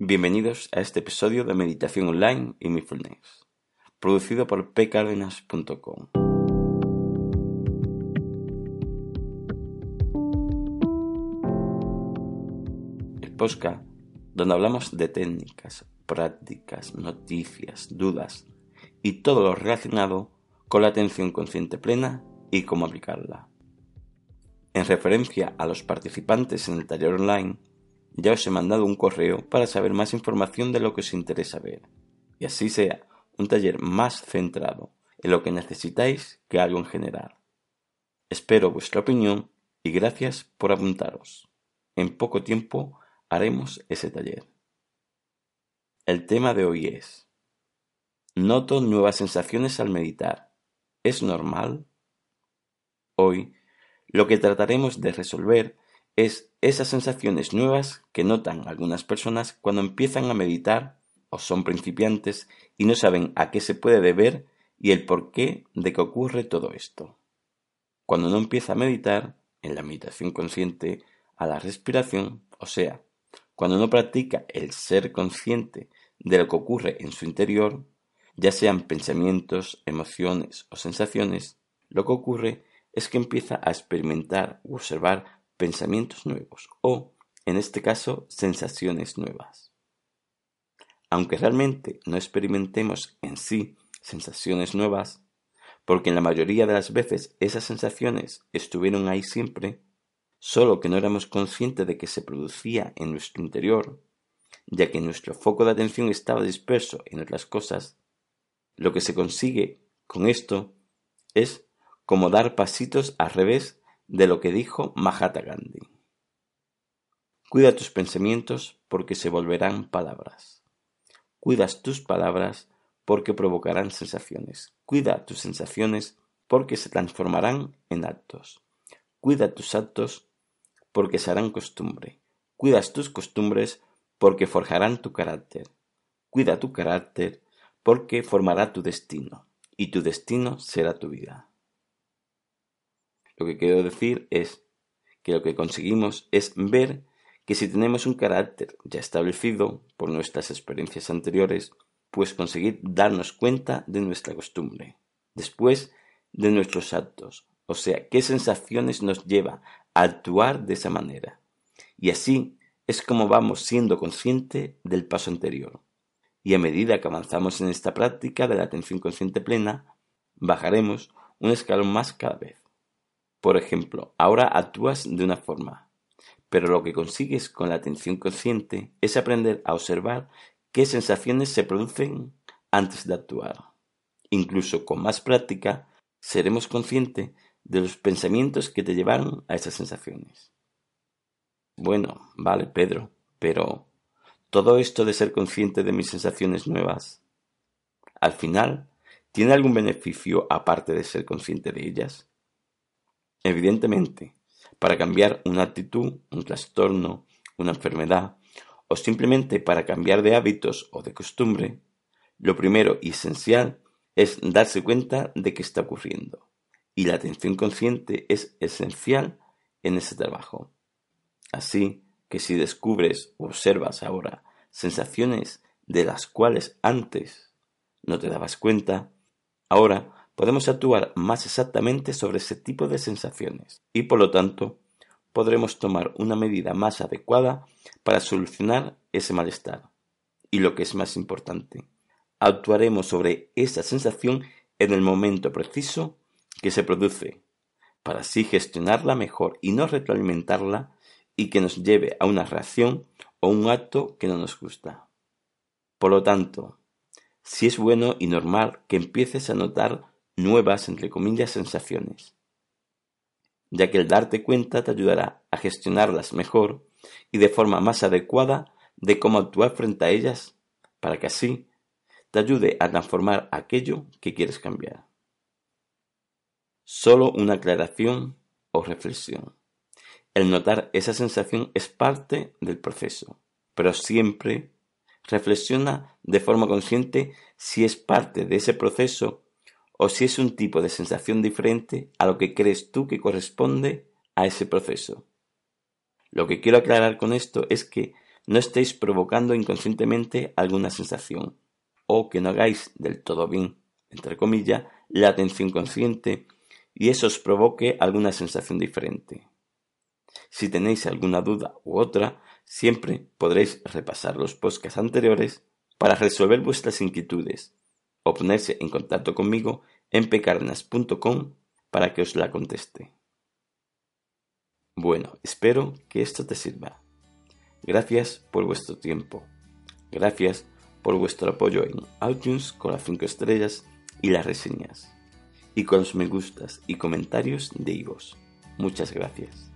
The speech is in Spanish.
Bienvenidos a este episodio de Meditación Online y Mindfulness, producido por pcardenas.com. El podcast donde hablamos de técnicas, prácticas, noticias, dudas y todo lo relacionado con la atención consciente plena y cómo aplicarla. En referencia a los participantes en el taller online, ya os he mandado un correo para saber más información de lo que os interesa ver, y así sea un taller más centrado en lo que necesitáis que algo en general. Espero vuestra opinión y gracias por apuntaros. En poco tiempo haremos ese taller. El tema de hoy es Noto nuevas sensaciones al meditar. ¿Es normal? Hoy lo que trataremos de resolver es esas sensaciones nuevas que notan algunas personas cuando empiezan a meditar o son principiantes y no saben a qué se puede deber y el porqué de que ocurre todo esto. Cuando uno empieza a meditar, en la meditación consciente, a la respiración, o sea, cuando uno practica el ser consciente de lo que ocurre en su interior, ya sean pensamientos, emociones o sensaciones, lo que ocurre es que empieza a experimentar u observar pensamientos nuevos o, en este caso, sensaciones nuevas. Aunque realmente no experimentemos en sí sensaciones nuevas, porque en la mayoría de las veces esas sensaciones estuvieron ahí siempre, solo que no éramos conscientes de que se producía en nuestro interior, ya que nuestro foco de atención estaba disperso en otras cosas, lo que se consigue con esto es como dar pasitos al revés de lo que dijo Mahatma Gandhi. Cuida tus pensamientos porque se volverán palabras. Cuidas tus palabras porque provocarán sensaciones. Cuida tus sensaciones porque se transformarán en actos. Cuida tus actos porque se harán costumbre. Cuidas tus costumbres porque forjarán tu carácter. Cuida tu carácter porque formará tu destino, y tu destino será tu vida. Lo que quiero decir es que lo que conseguimos es ver que si tenemos un carácter ya establecido por nuestras experiencias anteriores, pues conseguir darnos cuenta de nuestra costumbre, después de nuestros actos, o sea, qué sensaciones nos lleva a actuar de esa manera. Y así es como vamos siendo consciente del paso anterior. Y a medida que avanzamos en esta práctica de la atención consciente plena, bajaremos un escalón más cada vez. Por ejemplo, ahora actúas de una forma, pero lo que consigues con la atención consciente es aprender a observar qué sensaciones se producen antes de actuar. Incluso con más práctica, seremos conscientes de los pensamientos que te llevaron a esas sensaciones. Bueno, vale, Pedro, pero todo esto de ser consciente de mis sensaciones nuevas, al final, ¿tiene algún beneficio aparte de ser consciente de ellas? Evidentemente, para cambiar una actitud, un trastorno, una enfermedad, o simplemente para cambiar de hábitos o de costumbre, lo primero y esencial es darse cuenta de qué está ocurriendo. Y la atención consciente es esencial en ese trabajo. Así que si descubres o observas ahora sensaciones de las cuales antes no te dabas cuenta, ahora podemos actuar más exactamente sobre ese tipo de sensaciones y por lo tanto podremos tomar una medida más adecuada para solucionar ese malestar. Y lo que es más importante, actuaremos sobre esa sensación en el momento preciso que se produce, para así gestionarla mejor y no retroalimentarla y que nos lleve a una reacción o un acto que no nos gusta. Por lo tanto, si es bueno y normal que empieces a notar nuevas, entre comillas, sensaciones, ya que el darte cuenta te ayudará a gestionarlas mejor y de forma más adecuada de cómo actuar frente a ellas para que así te ayude a transformar aquello que quieres cambiar. Solo una aclaración o reflexión. El notar esa sensación es parte del proceso, pero siempre reflexiona de forma consciente si es parte de ese proceso o si es un tipo de sensación diferente a lo que crees tú que corresponde a ese proceso. Lo que quiero aclarar con esto es que no estéis provocando inconscientemente alguna sensación, o que no hagáis del todo bien, entre comillas, la atención consciente y eso os provoque alguna sensación diferente. Si tenéis alguna duda u otra, siempre podréis repasar los podcasts anteriores para resolver vuestras inquietudes o ponerse en contacto conmigo en pecarnas.com para que os la conteste. Bueno, espero que esto te sirva. Gracias por vuestro tiempo. Gracias por vuestro apoyo en iTunes con las 5 estrellas y las reseñas. Y con los me gustas y comentarios de Igos. Muchas gracias.